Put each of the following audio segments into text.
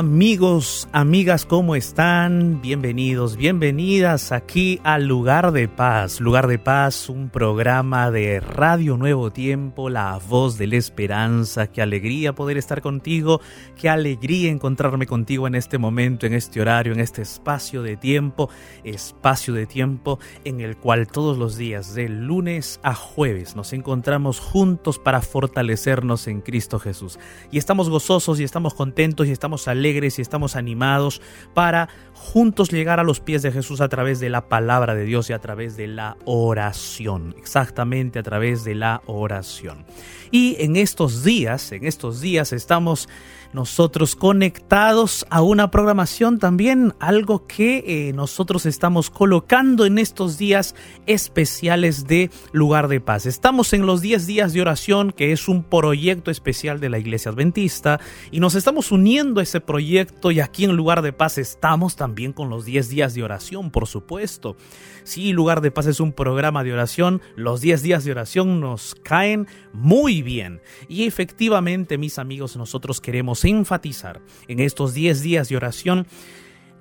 down Amigos, amigas, ¿cómo están? Bienvenidos, bienvenidas aquí al Lugar de Paz. Lugar de Paz, un programa de Radio Nuevo Tiempo, la voz de la esperanza. Qué alegría poder estar contigo, qué alegría encontrarme contigo en este momento, en este horario, en este espacio de tiempo, espacio de tiempo en el cual todos los días, de lunes a jueves, nos encontramos juntos para fortalecernos en Cristo Jesús. Y estamos gozosos y estamos contentos y estamos alegres y estamos animados para juntos llegar a los pies de Jesús a través de la palabra de Dios y a través de la oración, exactamente a través de la oración. Y en estos días, en estos días estamos nosotros conectados a una programación también, algo que eh, nosotros estamos colocando en estos días especiales de lugar de paz. Estamos en los 10 días de oración, que es un proyecto especial de la Iglesia Adventista, y nos estamos uniendo a ese proyecto y aquí en lugar de paz estamos también con los 10 días de oración, por supuesto. Sí, lugar de paz es un programa de oración, los 10 días de oración nos caen muy bien. Y efectivamente, mis amigos, nosotros queremos enfatizar en estos 10 días de oración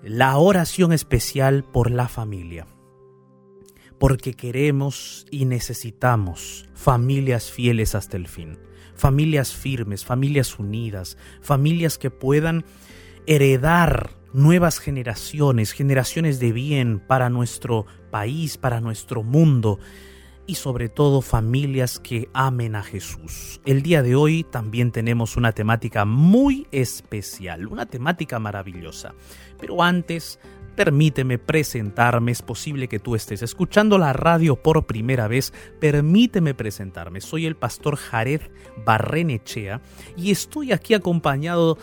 la oración especial por la familia. Porque queremos y necesitamos familias fieles hasta el fin, familias firmes, familias unidas, familias que puedan heredar nuevas generaciones, generaciones de bien para nuestro país, para nuestro mundo y sobre todo familias que amen a Jesús. El día de hoy también tenemos una temática muy especial, una temática maravillosa. Pero antes, permíteme presentarme. Es posible que tú estés escuchando la radio por primera vez. Permíteme presentarme. Soy el pastor Jared Barrenechea y estoy aquí acompañado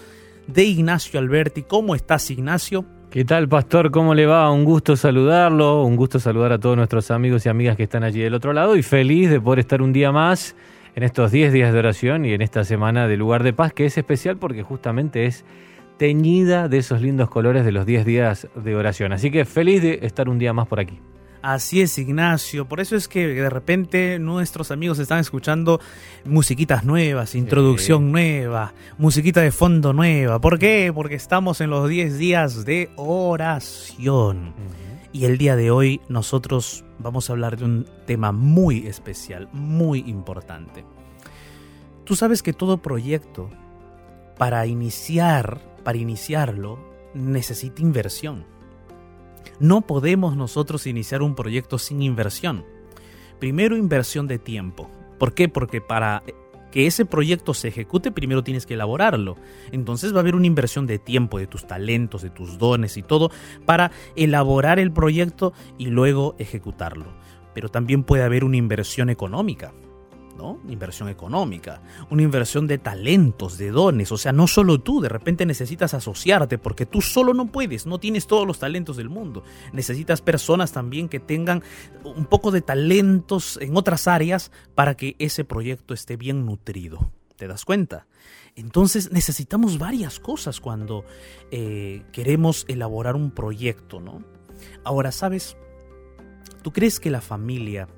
Ignacio Alberti. ¿Cómo estás, Ignacio? ¿Qué tal, pastor? ¿Cómo le va? Un gusto saludarlo, un gusto saludar a todos nuestros amigos y amigas que están allí del otro lado y feliz de poder estar un día más en estos 10 días de oración y en esta semana de lugar de paz, que es especial porque justamente es teñida de esos lindos colores de los 10 días de oración. Así que feliz de estar un día más por aquí. Así es, Ignacio. Por eso es que de repente nuestros amigos están escuchando musiquitas nuevas, introducción nueva, musiquita de fondo nueva. ¿Por qué? Porque estamos en los 10 días de oración. Y el día de hoy nosotros vamos a hablar de un tema muy especial, muy importante. Tú sabes que todo proyecto, para iniciar, para iniciarlo, necesita inversión. No podemos nosotros iniciar un proyecto sin inversión. Primero, inversión de tiempo. ¿Por qué? Porque para que ese proyecto se ejecute, primero tienes que elaborarlo. Entonces va a haber una inversión de tiempo, de tus talentos, de tus dones y todo, para elaborar el proyecto y luego ejecutarlo. Pero también puede haber una inversión económica. ¿No? Inversión económica, una inversión de talentos, de dones, o sea, no solo tú, de repente necesitas asociarte porque tú solo no puedes, no tienes todos los talentos del mundo. Necesitas personas también que tengan un poco de talentos en otras áreas para que ese proyecto esté bien nutrido. ¿Te das cuenta? Entonces necesitamos varias cosas cuando eh, queremos elaborar un proyecto, ¿no? Ahora, ¿sabes? ¿Tú crees que la familia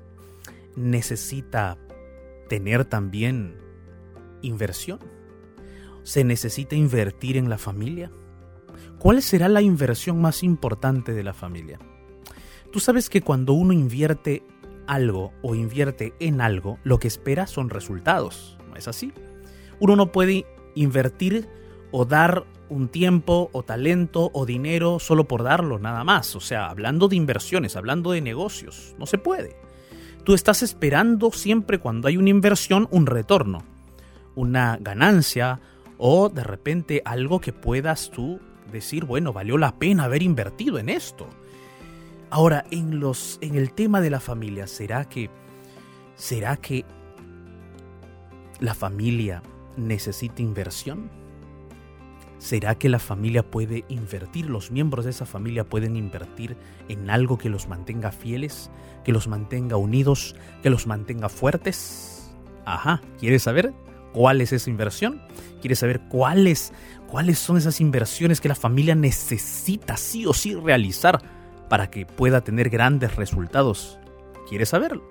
necesita tener también inversión? ¿Se necesita invertir en la familia? ¿Cuál será la inversión más importante de la familia? Tú sabes que cuando uno invierte algo o invierte en algo, lo que espera son resultados, ¿no es así? Uno no puede invertir o dar un tiempo o talento o dinero solo por darlo, nada más. O sea, hablando de inversiones, hablando de negocios, no se puede. Tú estás esperando siempre cuando hay una inversión un retorno, una ganancia o de repente algo que puedas tú decir, bueno, valió la pena haber invertido en esto. Ahora, en los en el tema de la familia, ¿será que será que la familia necesita inversión? ¿Será que la familia puede invertir, los miembros de esa familia pueden invertir en algo que los mantenga fieles, que los mantenga unidos, que los mantenga fuertes? Ajá, ¿quieres saber cuál es esa inversión? ¿Quieres saber cuáles, cuáles son esas inversiones que la familia necesita sí o sí realizar para que pueda tener grandes resultados? ¿Quieres saberlo?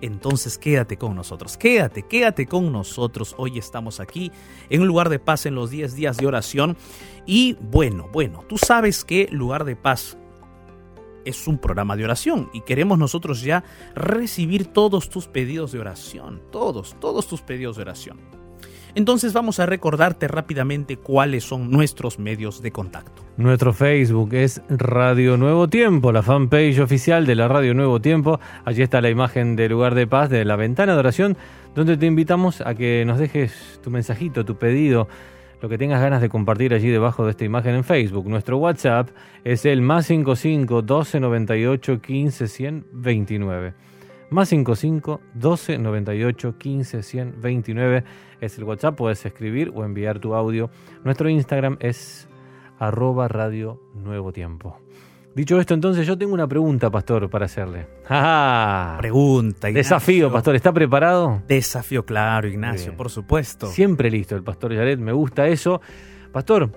Entonces quédate con nosotros, quédate, quédate con nosotros. Hoy estamos aquí en un lugar de paz en los 10 días de oración. Y bueno, bueno, tú sabes que lugar de paz es un programa de oración y queremos nosotros ya recibir todos tus pedidos de oración, todos, todos tus pedidos de oración. Entonces vamos a recordarte rápidamente cuáles son nuestros medios de contacto. Nuestro Facebook es Radio Nuevo Tiempo, la fanpage oficial de la Radio Nuevo Tiempo. Allí está la imagen del lugar de paz, de la ventana de oración, donde te invitamos a que nos dejes tu mensajito, tu pedido, lo que tengas ganas de compartir allí debajo de esta imagen en Facebook. Nuestro WhatsApp es el más 55 12 98 15 100 29. Más 55 12 98 15 100 29 es el WhatsApp, puedes escribir o enviar tu audio. Nuestro Instagram es arroba radio nuevo tiempo. Dicho esto, entonces yo tengo una pregunta, pastor, para hacerle. Pregunta, Ignacio. Desafío, pastor, ¿está preparado? Desafío, claro, Ignacio, por supuesto. Siempre listo el pastor Yaret, me gusta eso. Pastor,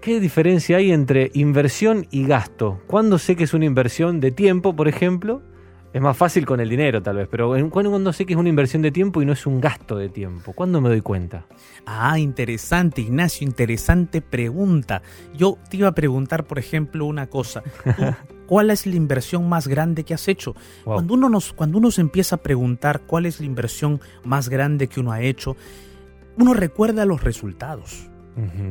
¿qué diferencia hay entre inversión y gasto? ¿Cuándo sé que es una inversión de tiempo, por ejemplo? Es más fácil con el dinero, tal vez, pero ¿cuándo sé que es una inversión de tiempo y no es un gasto de tiempo? ¿Cuándo me doy cuenta? Ah, interesante, Ignacio, interesante pregunta. Yo te iba a preguntar, por ejemplo, una cosa. ¿Cuál es la inversión más grande que has hecho? Cuando, uno nos, cuando uno se empieza a preguntar cuál es la inversión más grande que uno ha hecho, uno recuerda los resultados.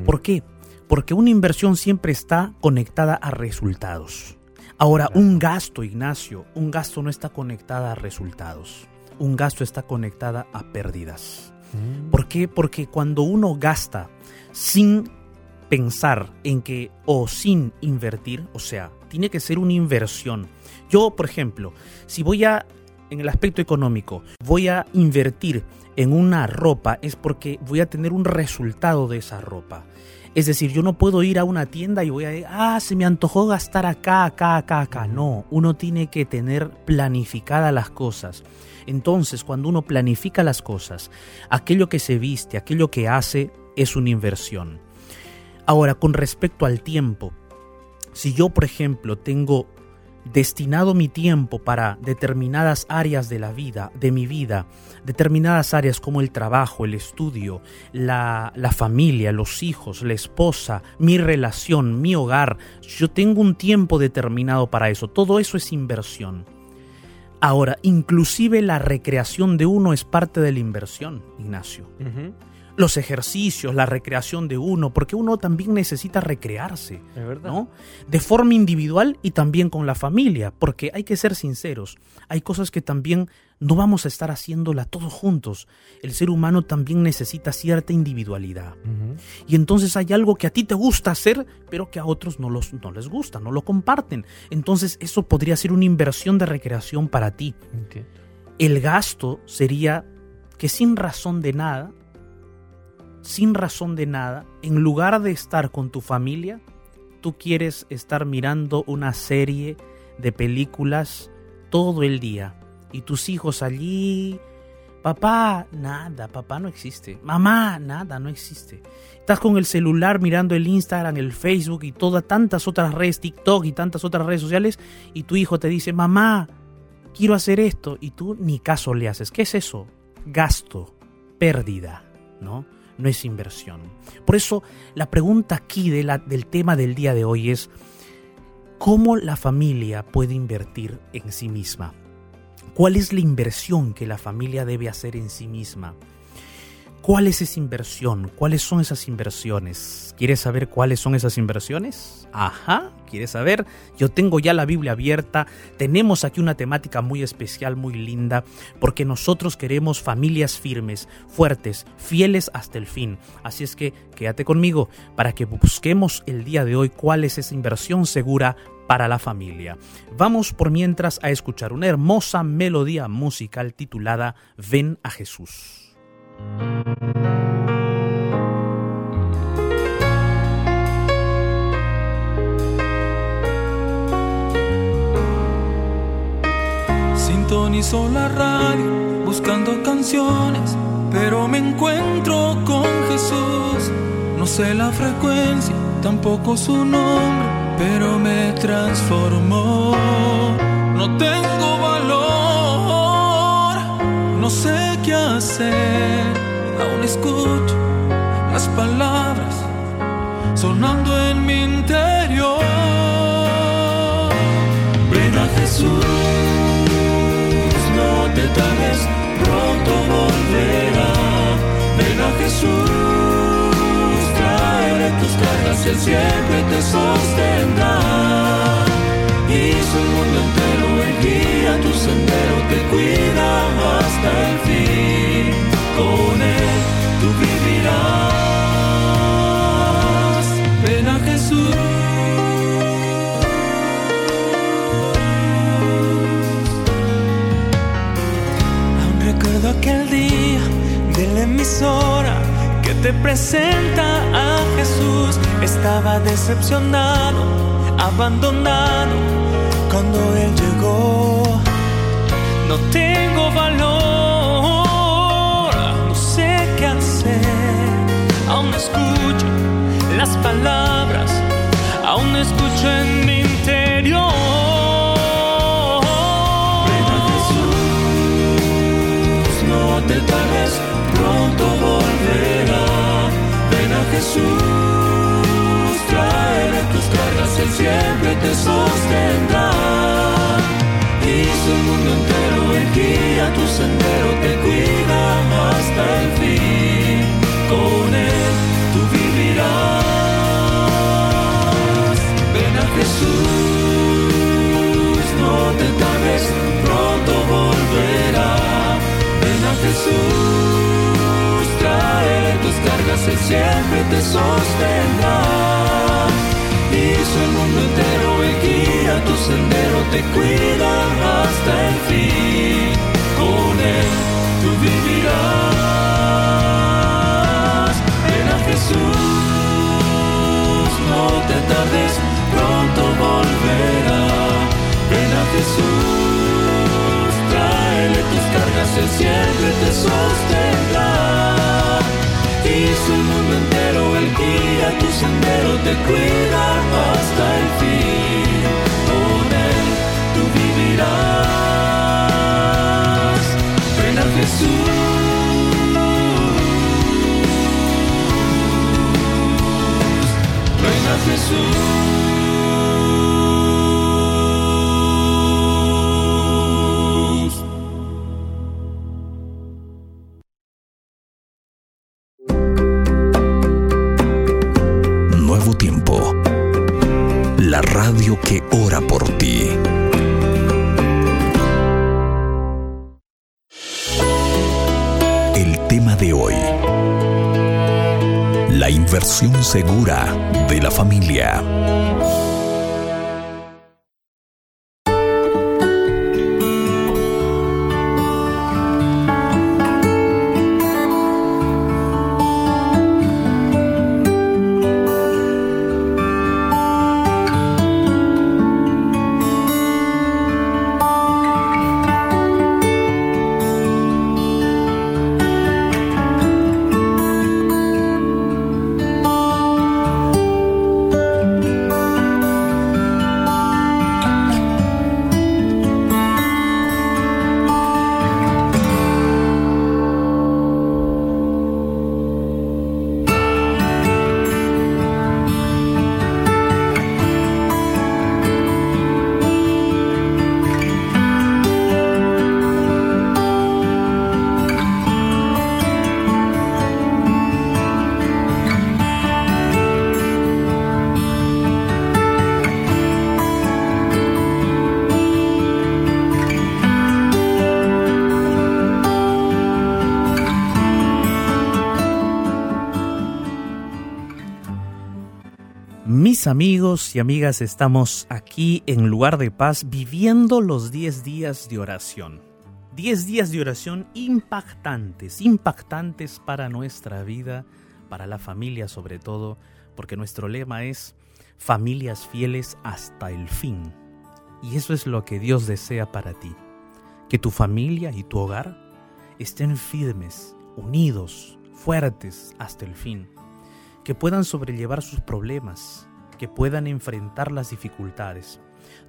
¿Por qué? Porque una inversión siempre está conectada a resultados. Ahora, un gasto, Ignacio, un gasto no está conectada a resultados. Un gasto está conectada a pérdidas. Mm. ¿Por qué? Porque cuando uno gasta sin pensar en que o sin invertir, o sea, tiene que ser una inversión. Yo, por ejemplo, si voy a, en el aspecto económico, voy a invertir en una ropa, es porque voy a tener un resultado de esa ropa. Es decir, yo no puedo ir a una tienda y voy a decir, ah, se me antojó gastar acá, acá, acá, acá. No, uno tiene que tener planificadas las cosas. Entonces, cuando uno planifica las cosas, aquello que se viste, aquello que hace, es una inversión. Ahora, con respecto al tiempo, si yo, por ejemplo, tengo destinado mi tiempo para determinadas áreas de la vida, de mi vida, determinadas áreas como el trabajo, el estudio, la, la, familia, los hijos, la esposa, mi relación, mi hogar, yo tengo un tiempo determinado para eso, todo eso es inversión. Ahora, inclusive la recreación de uno es parte de la inversión, Ignacio los ejercicios, la recreación de uno, porque uno también necesita recrearse, ¿no? De forma individual y también con la familia, porque hay que ser sinceros, hay cosas que también no vamos a estar haciéndola todos juntos. El ser humano también necesita cierta individualidad. Y entonces hay algo que a ti te gusta hacer, pero que a otros no, los, no les gusta, no lo comparten. Entonces eso podría ser una inversión de recreación para ti. El gasto sería que sin razón de nada, sin razón de nada, en lugar de estar con tu familia, tú quieres estar mirando una serie de películas todo el día y tus hijos allí, papá, nada, papá no existe, mamá, nada, no existe. Estás con el celular mirando el Instagram, el Facebook y todas tantas otras redes, TikTok y tantas otras redes sociales y tu hijo te dice, mamá, quiero hacer esto y tú ni caso le haces. ¿Qué es eso? Gasto, pérdida, ¿no? No es inversión. Por eso la pregunta aquí del tema del día de hoy es, ¿cómo la familia puede invertir en sí misma? ¿Cuál es la inversión que la familia debe hacer en sí misma? ¿Cuál es esa inversión? ¿Cuáles son esas inversiones? ¿Quieres saber cuáles son esas inversiones? Ajá, ¿quieres saber? Yo tengo ya la Biblia abierta. Tenemos aquí una temática muy especial, muy linda, porque nosotros queremos familias firmes, fuertes, fieles hasta el fin. Así es que quédate conmigo para que busquemos el día de hoy cuál es esa inversión segura para la familia. Vamos por mientras a escuchar una hermosa melodía musical titulada Ven a Jesús. Sintonizo la radio buscando canciones, pero me encuentro con Jesús. No sé la frecuencia, tampoco su nombre, pero me transformó. No tengo valor sé qué hacer, aún escucho las palabras sonando en mi interior. Ven a Jesús, no te tardes, pronto volverá. Ven a Jesús, traeré tus cargas, Él siempre te sostendrá. Hizo el mundo entero, el guía tu sendero, te cuida hasta el fin. Con Él tú vivirás. Ven a Jesús. Aún recuerdo aquel día de la emisora que te presenta a Jesús. Estaba decepcionado, abandonado cuando Él llegó. No tengo valor, no sé qué hacer. Aún escucho las palabras, aún escucho en mi interior. Ven a Jesús, no te tardes, pronto volverá. Ven a Jesús, traeré tus cargas, Él siempre te sostendrá. El mundo entero, Él guía tu sendero, te cuida hasta el fin. Con Él tú vivirás. Ven a Jesús, no te tardes, pronto volverá. Ven a Jesús, trae tus cargas, Él siempre te sostendrá. Hizo el mundo entero, te cuida hasta el fin. Con Él tú vivirás. Ven a Jesús, no te tardes, pronto volverá. Ven a Jesús, tráele tus cargas, Él siempre te sostendrá. Hizo el mundo entero, Él guía tu sendero, te cuida hasta el fin. Nuevo tiempo. La radio que ora por ti. La inversión segura de la familia. Amigos y amigas, estamos aquí en lugar de paz viviendo los 10 días de oración. 10 días de oración impactantes, impactantes para nuestra vida, para la familia sobre todo, porque nuestro lema es familias fieles hasta el fin. Y eso es lo que Dios desea para ti, que tu familia y tu hogar estén firmes, unidos, fuertes hasta el fin que puedan sobrellevar sus problemas, que puedan enfrentar las dificultades.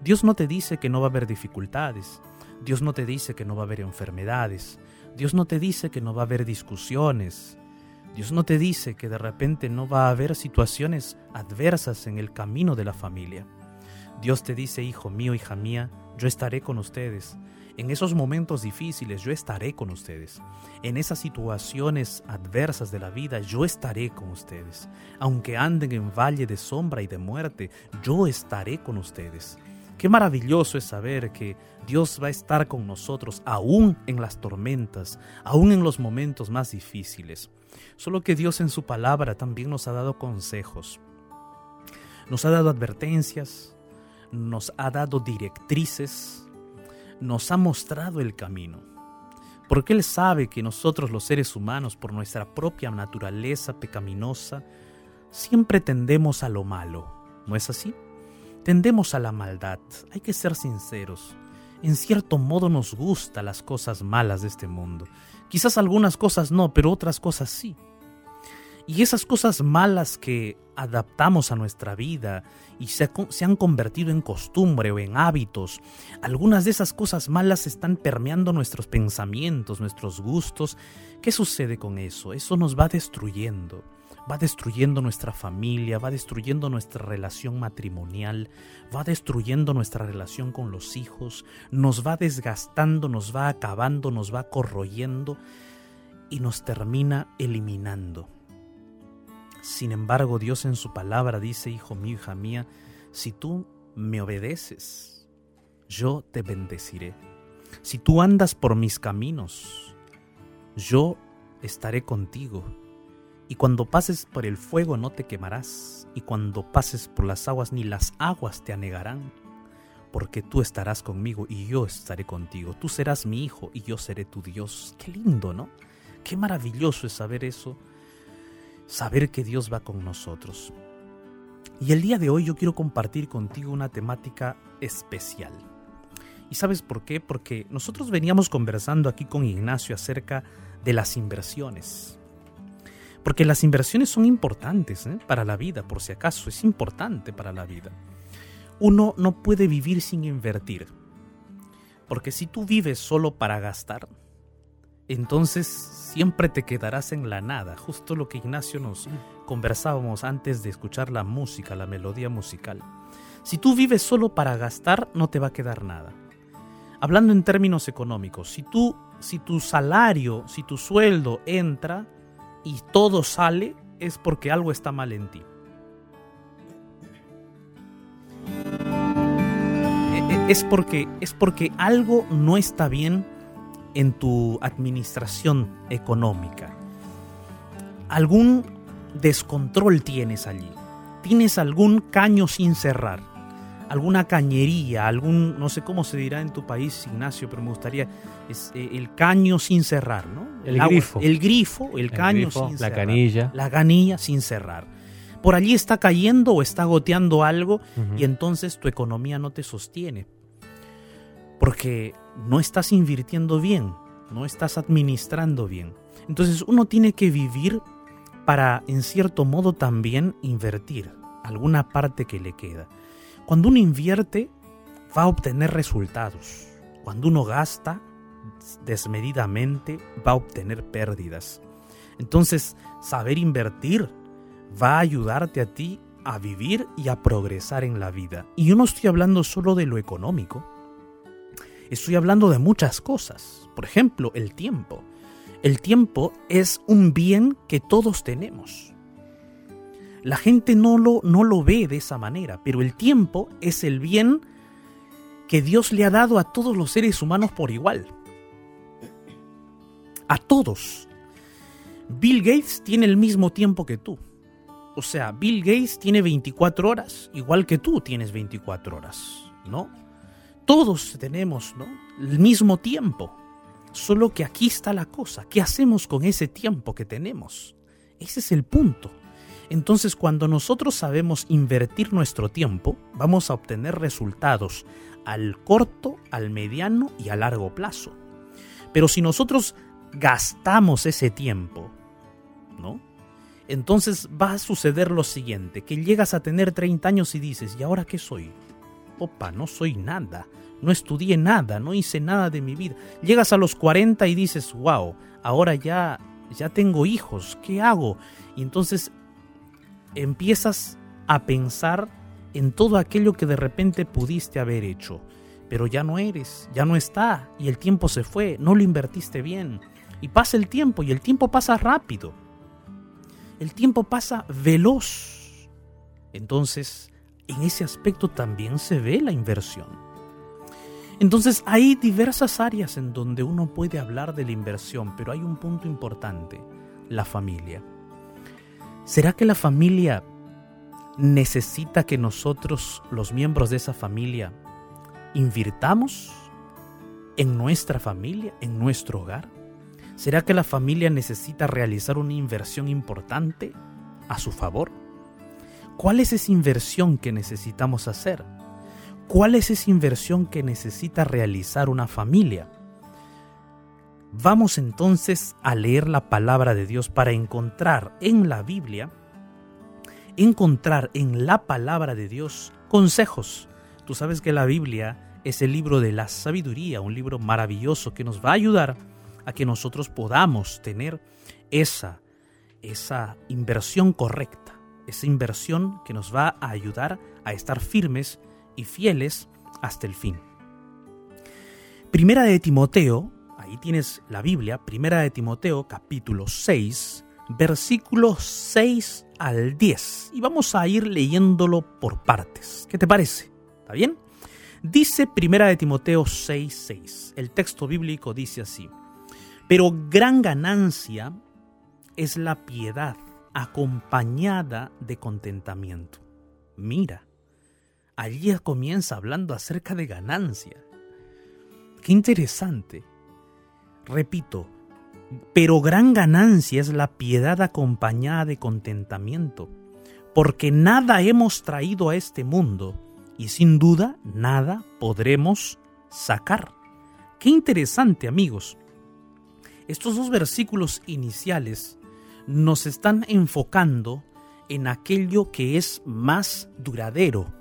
Dios no te dice que no va a haber dificultades, Dios no te dice que no va a haber enfermedades, Dios no te dice que no va a haber discusiones. Dios no te dice que de repente no va a haber situaciones adversas en el camino de la familia. Dios te dice, hijo mío, hija mía, yo estaré con ustedes. En esos momentos difíciles yo estaré con ustedes. En esas situaciones adversas de la vida yo estaré con ustedes. Aunque anden en valle de sombra y de muerte, yo estaré con ustedes. Qué maravilloso es saber que Dios va a estar con nosotros aún en las tormentas, aún en los momentos más difíciles. Solo que Dios en su palabra también nos ha dado consejos. Nos ha dado advertencias, nos ha dado directrices, nos ha mostrado el camino. Porque Él sabe que nosotros los seres humanos, por nuestra propia naturaleza pecaminosa, siempre tendemos a lo malo. ¿No es así? Tendemos a la maldad. Hay que ser sinceros. En cierto modo nos gustan las cosas malas de este mundo. Quizás algunas cosas no, pero otras cosas sí. Y esas cosas malas que adaptamos a nuestra vida y se, han convertido en costumbre o en hábitos, algunas de esas cosas malas están permeando nuestros pensamientos, nuestros gustos. ¿Qué sucede con eso? Eso nos va destruyendo. Va destruyendo nuestra familia, va destruyendo nuestra relación matrimonial, va destruyendo nuestra relación con los hijos, nos va desgastando, nos va acabando, nos va corroyendo y nos termina eliminando. Sin embargo, Dios en su palabra dice, Hijo mío, hija mía, si tú me obedeces, yo te bendeciré. Si tú andas por mis caminos, yo estaré contigo. Y cuando pases por el fuego no te quemarás, y cuando pases por las aguas ni las aguas te anegarán, porque tú estarás conmigo y yo estaré contigo. Tú serás mi hijo y yo seré tu Dios. Qué lindo, ¿no? Qué maravilloso es saber eso saber que Dios va con nosotros. Y el día de hoy yo quiero compartir contigo una temática especial. ¿Y sabes por qué? Porque nosotros veníamos conversando aquí con Ignacio acerca de las inversiones. Porque las inversiones son importantes ¿eh? para la vida, por si acaso, es importante para la vida. Uno no puede vivir sin invertir. Porque si tú vives solo para gastar, entonces siempre te quedarás en la nada, justo lo que Ignacio nos conversábamos antes de escuchar la música, la melodía musical. Si tú vives solo para gastar, no te va a quedar nada. Hablando en términos económicos, si tú si tu salario, si tu sueldo entra y todo sale, es porque algo está mal en ti. E, e, es porque, es porque algo no está bien en tu administración económica. Algún descontrol tienes allí. Tienes algún caño sin cerrar. Alguna cañería, algún, no sé cómo se dirá en tu país, Ignacio, pero me gustaría, es eh, el caño sin cerrar, ¿no? El, grifo. El grifo, el, caño sin la cerrar. La canilla. La canilla sin cerrar. Por allí está cayendo o está goteando algo Uh -huh. y entonces tu economía no te sostiene. Porque no estás invirtiendo bien, no estás administrando bien. Entonces uno tiene que vivir para, en cierto modo, también invertir alguna parte que le queda. Cuando uno invierte, va a obtener resultados. Cuando uno gasta desmedidamente, va a obtener pérdidas. Entonces, saber invertir va a ayudarte a ti a vivir y a progresar en la vida. Y yo no estoy hablando solo de lo económico, Estoy hablando de muchas cosas. Por ejemplo, el tiempo. El tiempo es un bien que todos tenemos. La gente no lo, no lo ve de esa manera, pero el tiempo es el bien que Dios le ha dado a todos los seres humanos por igual. A todos. Bill Gates tiene el mismo tiempo que tú. O sea, Bill Gates tiene 24 horas, igual que tú tienes 24 horas, ¿no? Todos tenemos ¿no? el mismo tiempo. Solo que aquí está la cosa. ¿Qué hacemos con ese tiempo que tenemos? Ese es el punto. Entonces cuando nosotros sabemos invertir nuestro tiempo, vamos a obtener resultados al corto, al mediano y a largo plazo. Pero si nosotros gastamos ese tiempo, ¿no? Entonces va a suceder lo siguiente, que llegas a tener 30 años y dices, ¿y ahora qué soy? Opa, no soy nada. no estudié nada, no hice nada de mi vida. Llegas a los 40 y dices, wow, ahora ya, ya tengo hijos, ¿qué hago? Y entonces empiezas a pensar en todo aquello que de repente pudiste haber hecho, pero ya no eres, ya no está, y el tiempo se fue, no lo invertiste bien. Y pasa el tiempo, y el tiempo pasa rápido. El tiempo pasa veloz. Entonces, en ese aspecto también se ve la inversión. Entonces hay diversas áreas en donde uno puede hablar de la inversión, pero hay un punto importante, la familia. ¿Será que la familia necesita que nosotros, los miembros de esa familia, invirtamos en nuestra familia, en nuestro hogar? ¿Será que la familia necesita realizar una inversión importante a su favor? ¿Cuál es esa inversión que necesitamos hacer? ¿Cuál es esa inversión que necesita realizar una familia? Vamos entonces a leer la palabra de Dios para encontrar en la Biblia, encontrar en la palabra de Dios consejos. Tú sabes que la Biblia es el libro de la sabiduría, un libro maravilloso que nos va a ayudar a que nosotros podamos tener esa, esa inversión correcta, esa inversión que nos va a ayudar a estar firmes y fieles hasta el fin. Primera de Timoteo, ahí tienes la Biblia, Primera de Timoteo capítulo 6, versículos 6 al 10. Y vamos a ir leyéndolo por partes. ¿Qué te parece? ¿Está bien? Dice Primera de Timoteo 6, 6. El texto bíblico dice así. Pero gran ganancia es la piedad acompañada de contentamiento. Mira, allí comienza hablando acerca de ganancia. Qué interesante. Repito, pero gran ganancia es la piedad acompañada de contentamiento, porque nada hemos traído a este mundo y sin duda nada podremos sacar. Qué interesante amigos. Estos dos versículos iniciales nos están enfocando en aquello que es más duradero,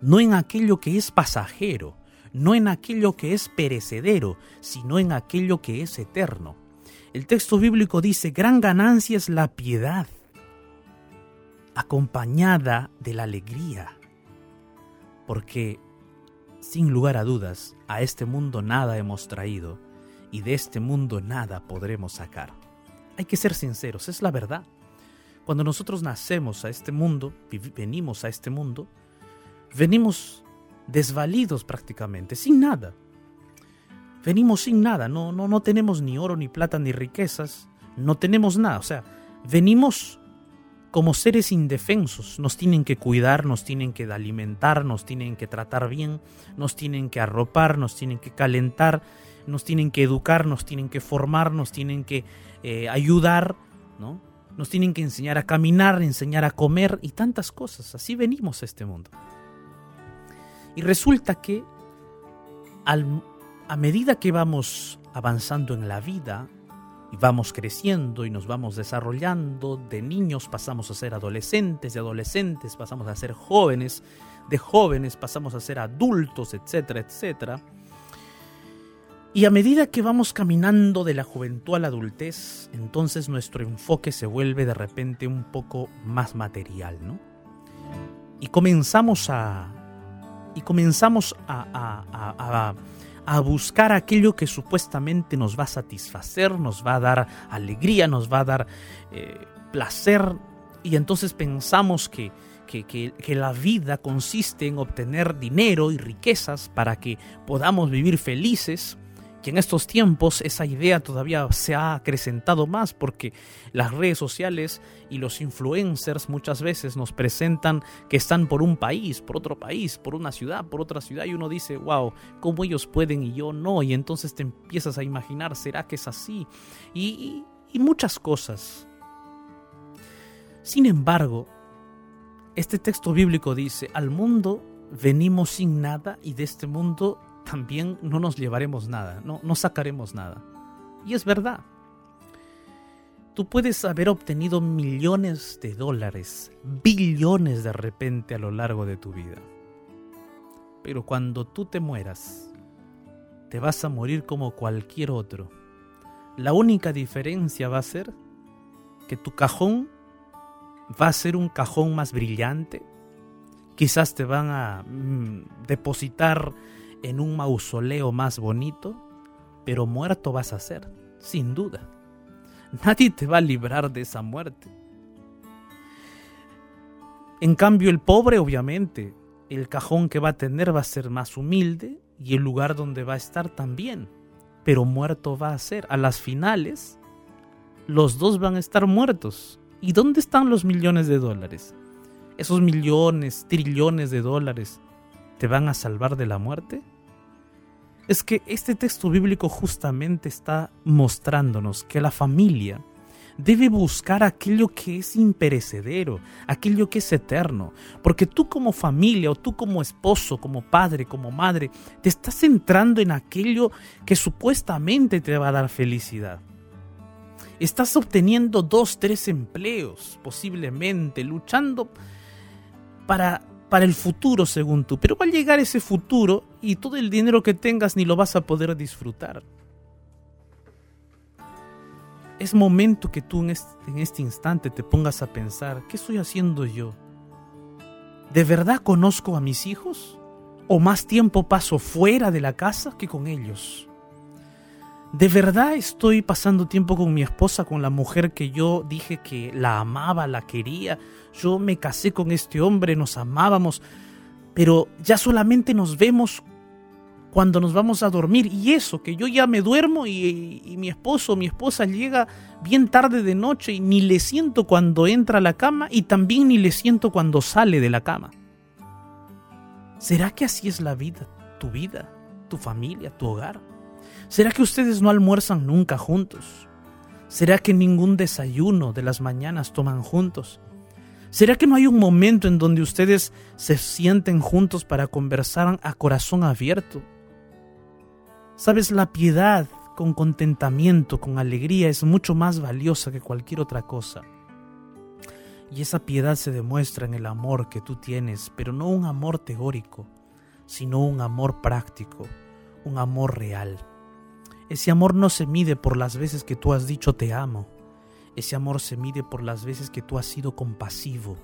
no en aquello que es pasajero, no en aquello que es perecedero, sino en aquello que es eterno. El texto bíblico dice, gran ganancia es la piedad, acompañada de la alegría, porque, sin lugar a dudas, a este mundo nada hemos traído, y de este mundo nada podremos sacar. Hay que ser sinceros, es la verdad. Cuando nosotros nacemos a este mundo, venimos a este mundo, venimos desvalidos prácticamente, sin nada. Venimos sin nada, no, no, no tenemos ni oro, ni plata, ni riquezas, no tenemos nada. O sea, venimos como seres indefensos. Nos tienen que cuidar, nos tienen que alimentar, nos tienen que tratar bien, nos tienen que arropar, nos tienen que calentar, nos tienen que educar, nos tienen que formar, nos tienen que eh, ayudar, ¿no? Nos tienen que enseñar a caminar, enseñar a comer y tantas cosas. Así venimos a este mundo. Y resulta que a medida que vamos avanzando en la vida y vamos creciendo y nos vamos desarrollando, de niños pasamos a ser adolescentes, de adolescentes pasamos a ser jóvenes, de jóvenes pasamos a ser adultos, etcétera, etcétera. Y a medida que vamos caminando de la juventud a la adultez, entonces nuestro enfoque se vuelve de repente un poco más material, ¿no? Y comenzamos a. Y comenzamos a, a, a, a, buscar aquello que supuestamente nos va a satisfacer, nos va a dar alegría, nos va a dar eh, placer. Y entonces pensamos que, que, que, que, la vida consiste en obtener dinero y riquezas para que podamos vivir felices que en estos tiempos esa idea todavía se ha acrecentado más porque las redes sociales y los influencers muchas veces nos presentan que están por un país, por otro país, por una ciudad, por otra ciudad y uno dice, wow, ¿cómo ellos pueden y yo no? Y entonces te empiezas a imaginar, ¿será que es así? Y, y, y muchas cosas. Sin embargo, este texto bíblico dice, al mundo venimos sin nada y de este mundo también no nos llevaremos nada, no, no sacaremos nada. Y es verdad. Tú puedes haber obtenido millones de dólares, billones de repente a lo largo de tu vida. Pero cuando tú te mueras, te vas a morir como cualquier otro. La única diferencia va a ser que tu cajón va a ser un cajón más brillante. Quizás te van a mm, depositar en un mausoleo más bonito, pero muerto vas a ser, sin duda. Nadie te va a librar de esa muerte. En cambio, el pobre, obviamente, el cajón que va a tener va a ser más humilde y el lugar donde va a estar también. Pero muerto va a ser. A las finales, los dos van a estar muertos. ¿Y dónde están los millones de dólares? Esos millones, trillones de dólares, ¿te van a salvar de la muerte? Es que este texto bíblico justamente está mostrándonos que la familia debe buscar aquello que es imperecedero, aquello que es eterno. Porque tú como familia o tú como esposo, como padre, como madre, te estás centrando en aquello que supuestamente te va a dar felicidad. Estás obteniendo dos, tres empleos, posiblemente, luchando para, para el futuro, según tú. Pero va a llegar ese futuro y todo el dinero que tengas ni lo vas a poder disfrutar es momento que tú en este, instante te pongas a pensar, ¿qué estoy haciendo yo? ¿De verdad conozco a mis hijos? ¿O más tiempo paso fuera de la casa que con ellos? ¿De verdad estoy pasando tiempo con mi esposa, con la mujer que yo dije que la amaba, la quería? Yo me casé con este hombre, nos amábamos, pero ya solamente nos vemos cuando nos vamos a dormir. Y eso, que yo ya me duermo y, mi esposo o mi esposa llega bien tarde de noche y ni le siento cuando entra a la cama y también ni le siento cuando sale de la cama. ¿Será que así es la vida, tu vida, tu familia, tu hogar? ¿Será que ustedes no almuerzan nunca juntos? ¿Será que ningún desayuno de las mañanas toman juntos? ¿Será que no hay un momento en donde ustedes se sienten juntos para conversar a corazón abierto? Sabes, la piedad con contentamiento, con alegría, es mucho más valiosa que cualquier otra cosa. Y esa piedad se demuestra en el amor que tú tienes, pero no un amor teórico, sino un amor práctico, un amor real. Ese amor no se mide por las veces que tú has dicho te amo. Ese amor se mide por las veces que tú has sido compasivo,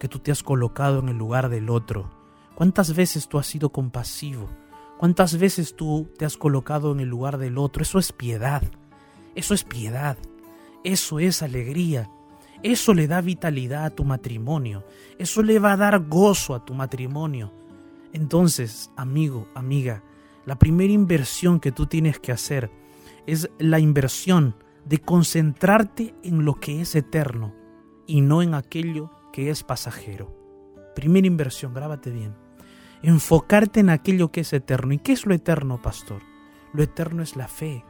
que tú te has colocado en el lugar del otro. ¿Cuántas veces tú has sido compasivo? ¿Cuántas veces tú te has colocado en el lugar del otro? Eso es piedad. Eso es piedad. Eso es alegría. Eso le da vitalidad a tu matrimonio. Eso le va a dar gozo a tu matrimonio. Entonces, amigo, amiga, la primera inversión que tú tienes que hacer es la inversión de concentrarte en lo que es eterno y no en aquello que es pasajero. Primera inversión, grábate bien enfocarte en aquello que es eterno. ¿Y qué es lo eterno, pastor? Lo eterno es la fe.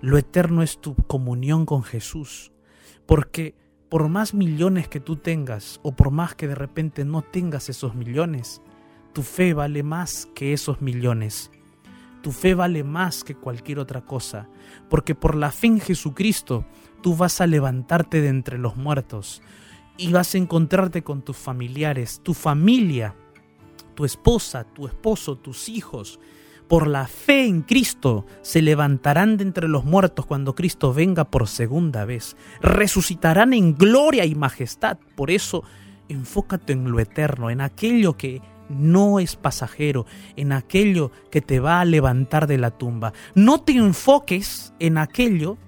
Lo eterno es tu comunión con Jesús. Porque por más millones que tú tengas, o por más que de repente no tengas esos millones, tu fe vale más que esos millones. Tu fe vale más que cualquier otra cosa, porque por la fe en Jesucristo tú vas a levantarte de entre los muertos y vas a encontrarte con tus familiares. Tu familia tu esposa, tu esposo, tus hijos, por la fe en Cristo, se levantarán de entre los muertos cuando Cristo venga por segunda vez. Resucitarán en gloria y majestad. Por eso, enfócate en lo eterno, en aquello que no es pasajero, en aquello que te va a levantar de la tumba. No te enfoques en aquello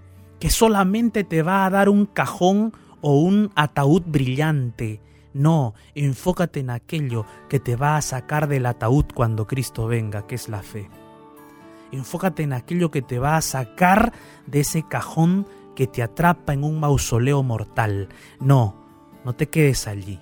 que solamente te va a dar un cajón o un ataúd brillante no, enfócate en aquello que te va a sacar del ataúd cuando Cristo venga, que es la fe. Enfócate en aquello que te va a sacar de ese cajón que te atrapa en un mausoleo mortal. No, no te quedes allí.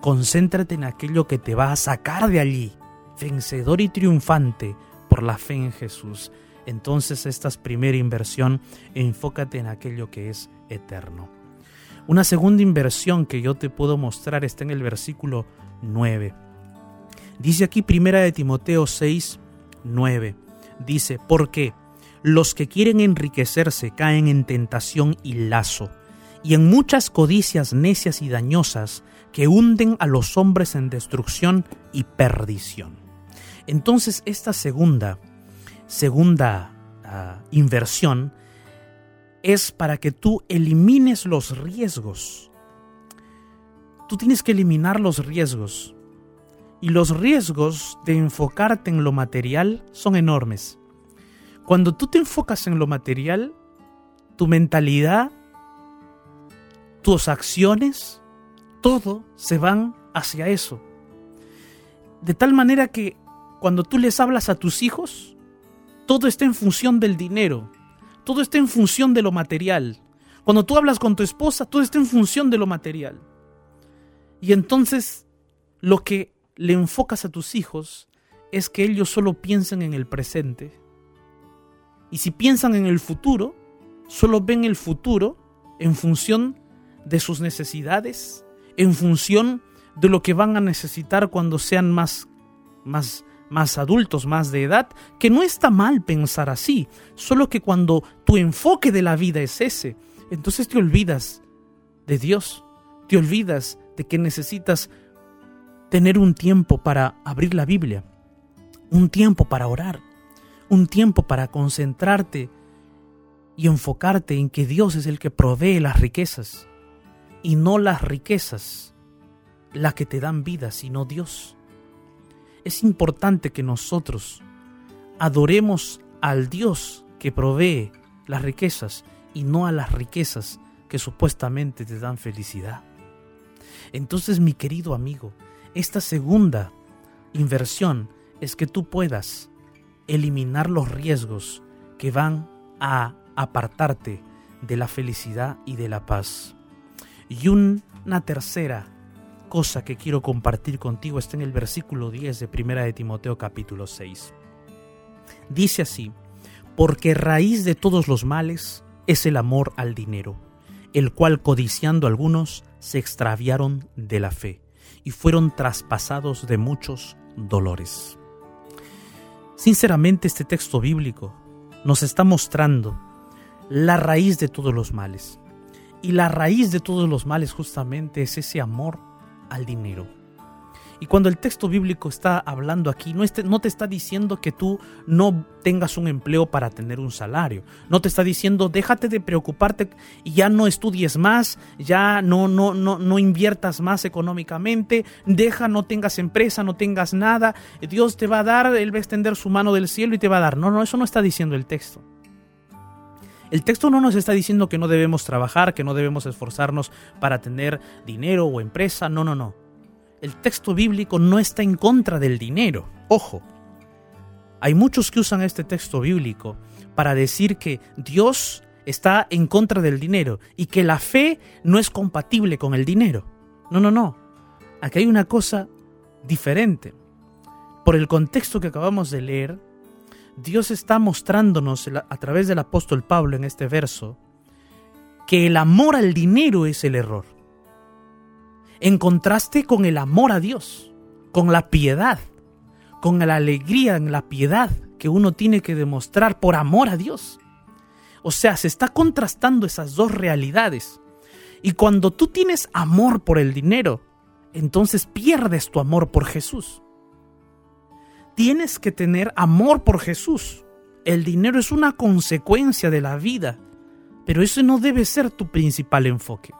Concéntrate en aquello que te va a sacar de allí, vencedor y triunfante por la fe en Jesús. Entonces esta es primera inversión, enfócate en aquello que es eterno. Una segunda inversión que yo te puedo mostrar está en el versículo 9. Dice aquí primera de Timoteo 6, 9. Dice, porque los que quieren enriquecerse caen en tentación y lazo, y en muchas codicias necias y dañosas que hunden a los hombres en destrucción y perdición. Entonces esta segunda segunda ah, inversión es para que tú elimines los riesgos. Tú tienes que eliminar los riesgos. Y los riesgos de enfocarte en lo material son enormes. Cuando tú te enfocas en lo material, tu mentalidad, tus acciones, todo se van hacia eso. De tal manera que cuando tú les hablas a tus hijos, todo está en función del dinero, todo está en función de lo material. Cuando tú hablas con tu esposa, todo está en función de lo material. Y entonces lo que le enfocas a tus hijos es que ellos solo piensen en el presente. Y si piensan en el futuro, solo ven el futuro en función de sus necesidades, en función de lo que van a necesitar cuando sean más, más, más adultos, más de edad, que no está mal pensar así, solo que cuando tu enfoque de la vida es ese, entonces te olvidas de Dios, te olvidas de que necesitas tener un tiempo para abrir la Biblia, un tiempo para orar, un tiempo para concentrarte y enfocarte en que Dios es el que provee las riquezas y no las riquezas las que te dan vida, sino Dios. Es importante que nosotros adoremos al Dios que provee las riquezas y no a las riquezas que supuestamente te dan felicidad. Entonces, mi querido amigo, esta segunda inversión es que tú puedas eliminar los riesgos que van a apartarte de la felicidad y de la paz. Y una tercera cosa que quiero compartir contigo está en el versículo 10 de Primera de Timoteo capítulo 6. Dice así: Porque raíz de todos los males es el amor al dinero, el cual codiciando algunos se extraviaron de la fe y fueron traspasados de muchos dolores. Sinceramente este texto bíblico nos está mostrando la raíz de todos los males. Y la raíz de todos los males justamente es ese amor al dinero. Y cuando el texto bíblico está hablando aquí, no, no, te está diciendo que tú no tengas un empleo para tener un salario. No te está diciendo déjate de preocuparte y ya no estudies más, ya no, no, no, no inviertas más económicamente, deja, no tengas empresa, no tengas nada. Dios te va a dar, Él va a extender su mano del cielo y te va a dar. No, no, eso no está diciendo el texto. El texto no nos está diciendo que no debemos trabajar, que no debemos esforzarnos para tener dinero o empresa. No, no, no el texto bíblico no está en contra del dinero. Ojo, hay muchos que usan este texto bíblico para decir que Dios está en contra del dinero y que la fe no es compatible con el dinero. No, no, no. Aquí hay una cosa diferente. Por el contexto que acabamos de leer, Dios está mostrándonos a través del apóstol Pablo en este verso que el amor al dinero es el error en contraste con el amor a Dios, con la piedad, con la alegría en la piedad que uno tiene que demostrar por amor a Dios. O sea, se está contrastando esas dos realidades. Y cuando tú tienes amor por el dinero, entonces pierdes tu amor por Jesús. Tienes que tener amor por Jesús. El dinero es una consecuencia de la vida, pero eso no debe ser tu principal enfoque.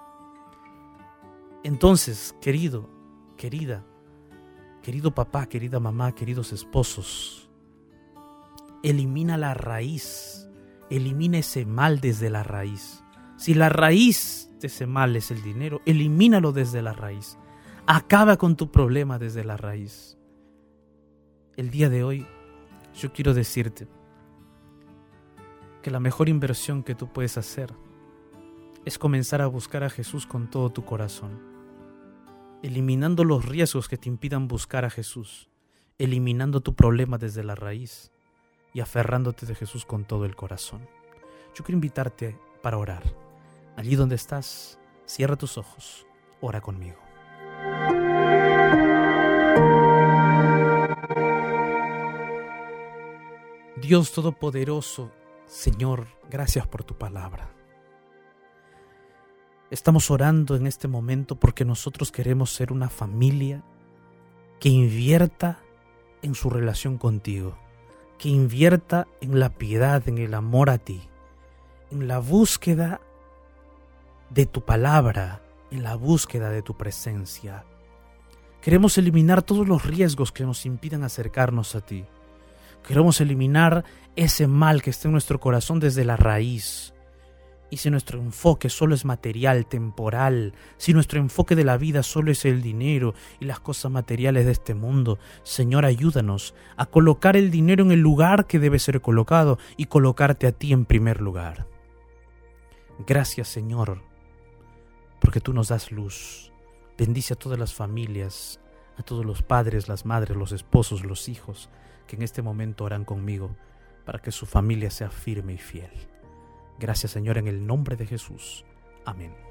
Entonces, querido, querida, querido papá, querida mamá, queridos esposos, elimina la raíz, elimina ese mal desde la raíz. Si la raíz de ese mal es el dinero, elimínalo desde la raíz. Acaba con tu problema desde la raíz. El día de hoy yo quiero decirte que la mejor inversión que tú puedes hacer es comenzar a buscar a Jesús con todo tu corazón eliminando los riesgos que te impidan buscar a Jesús, eliminando tu problema desde la raíz y aferrándote de Jesús con todo el corazón. Yo quiero invitarte para orar. Allí donde estás, cierra tus ojos, ora conmigo. Dios Todopoderoso, Señor, gracias por tu palabra. Estamos orando en este momento porque nosotros queremos ser una familia que invierta en su relación contigo, que invierta en la piedad, en el amor a ti, en la búsqueda de tu palabra, en la búsqueda de tu presencia. Queremos eliminar todos los riesgos que nos impidan acercarnos a ti. Queremos eliminar ese mal que está en nuestro corazón desde la raíz. Y si nuestro enfoque solo es material, temporal, si nuestro enfoque de la vida solo es el dinero y las cosas materiales de este mundo, Señor, ayúdanos a colocar el dinero en el lugar que debe ser colocado y colocarte a ti en primer lugar. Gracias, Señor, porque tú nos das luz. Bendice a todas las familias, a todos los padres, las madres, los esposos, los hijos que en este momento oran conmigo para que su familia sea firme y fiel. Gracias Señor en el nombre de Jesús. Amén.